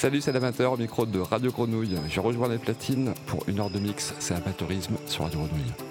Salut, c'est l'amateur au micro de Radio Grenouille. Je rejoins les platines pour une heure de mix. C'est amateurisme sur Radio Grenouille.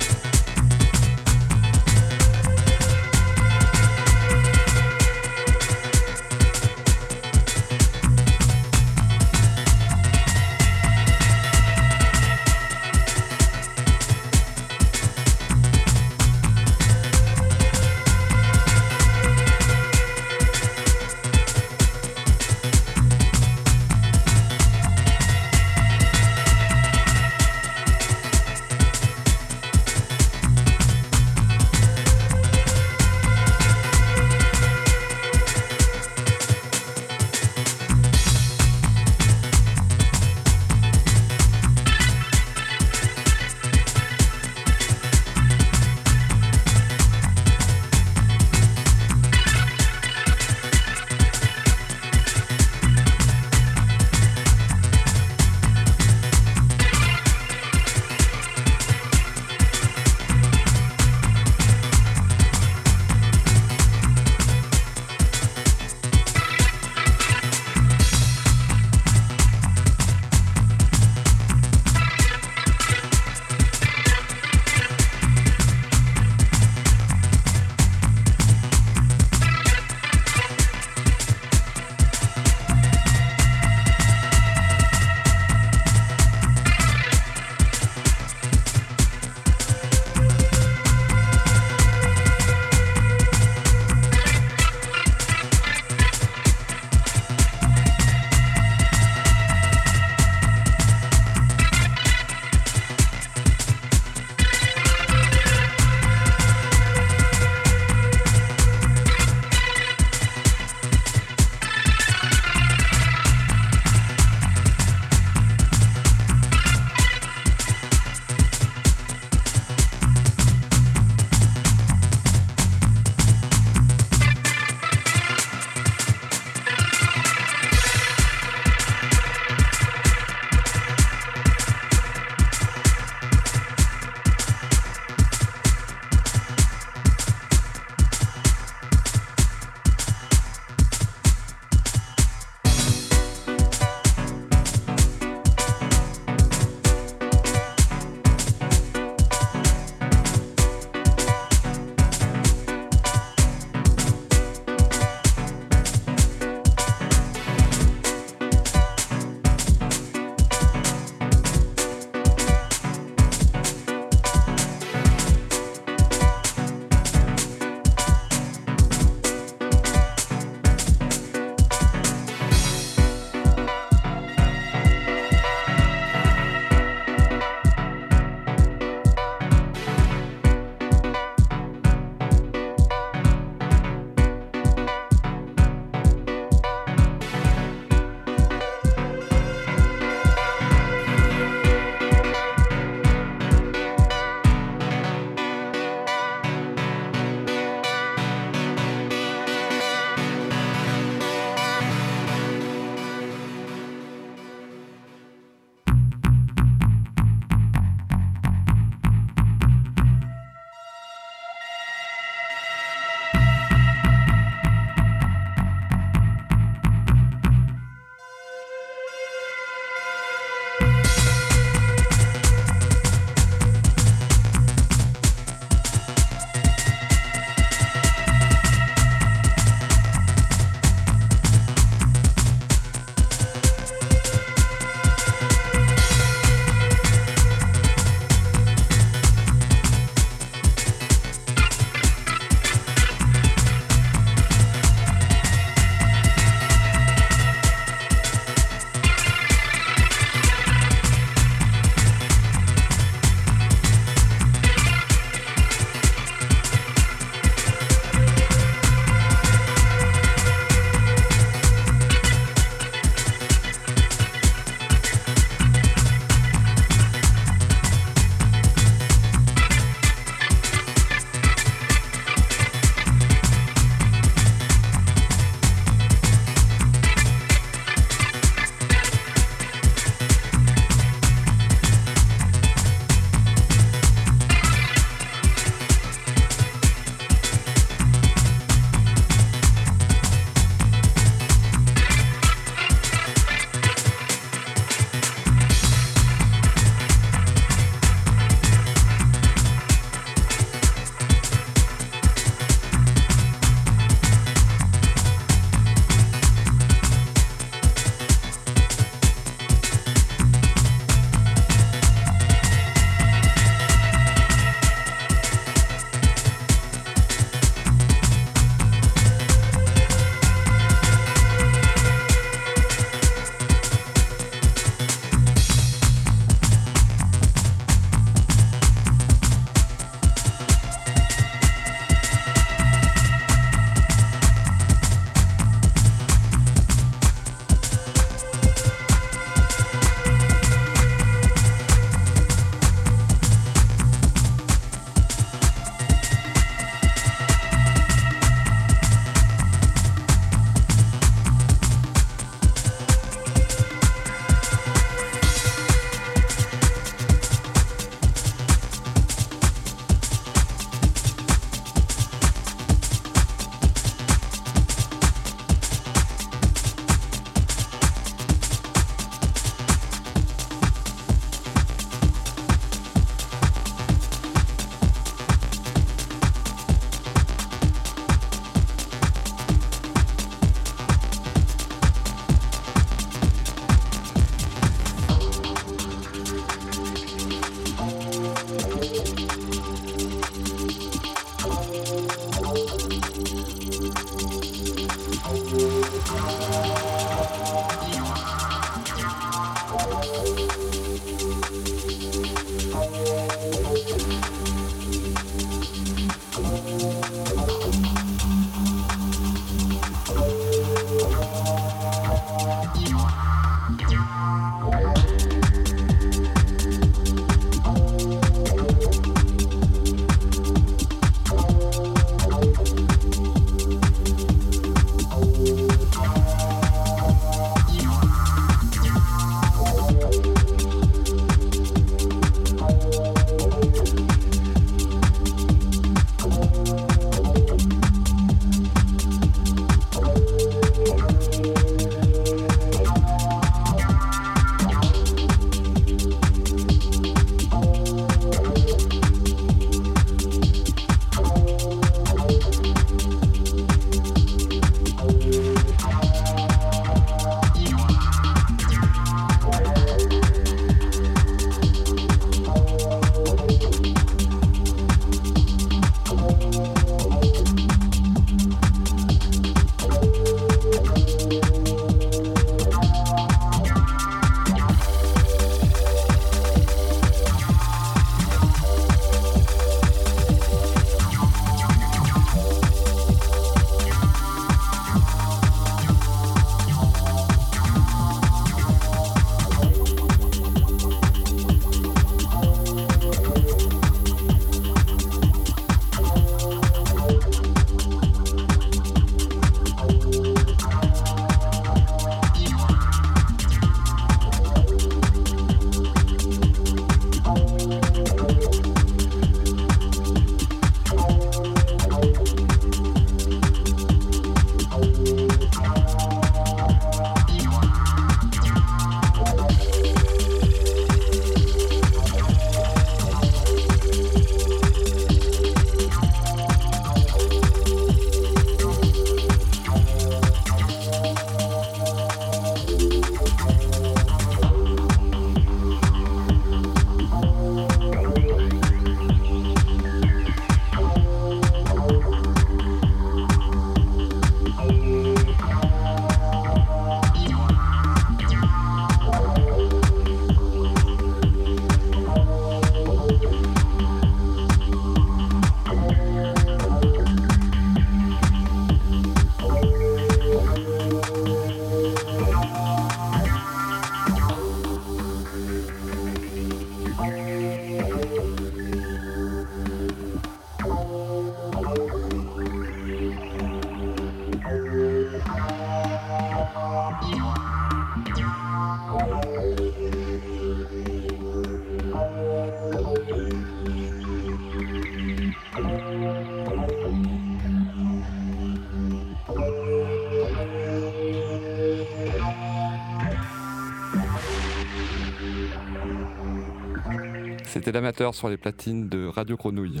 C'était l'amateur sur les platines de Radio Grenouille.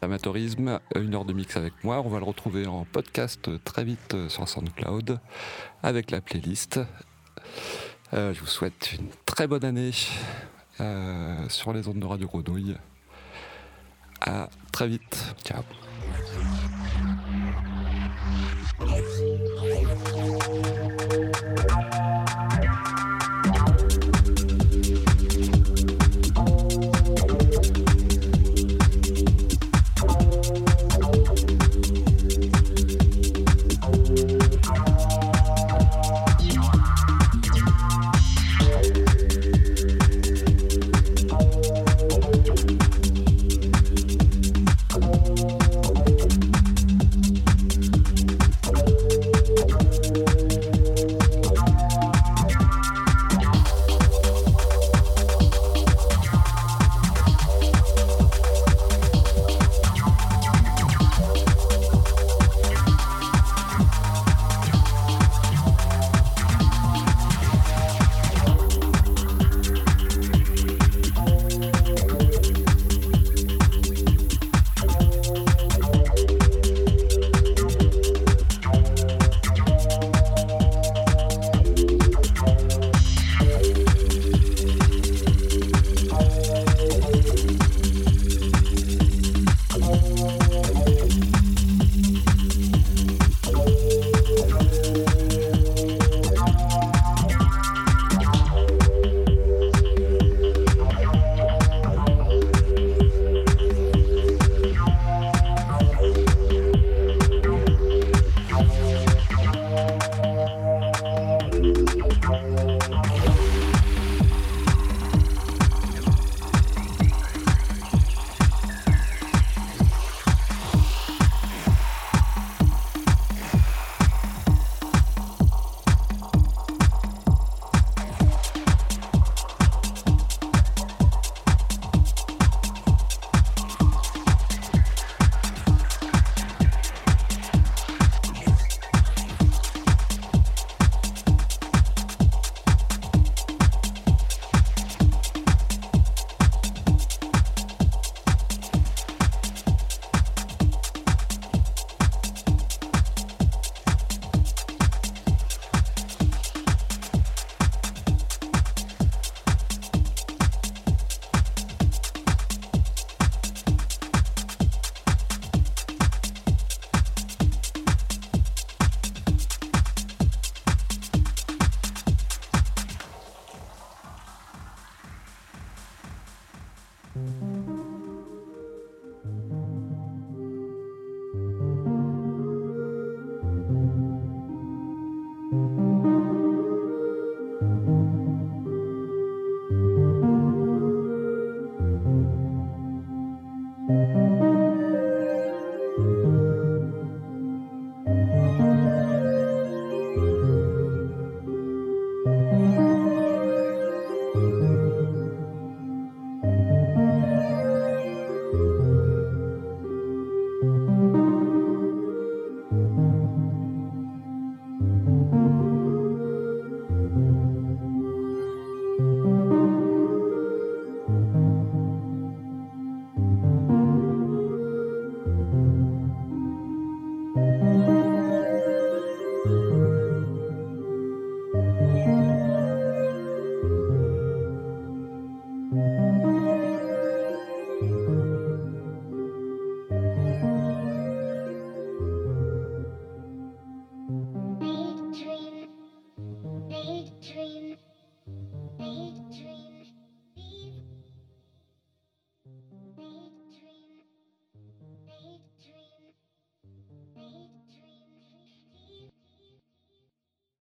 Amateurisme, une heure de mix avec moi. On va le retrouver en podcast très vite sur SoundCloud avec la playlist. Euh, je vous souhaite une très bonne année euh, sur les ondes de Radio Grenouille. À très vite. Ciao.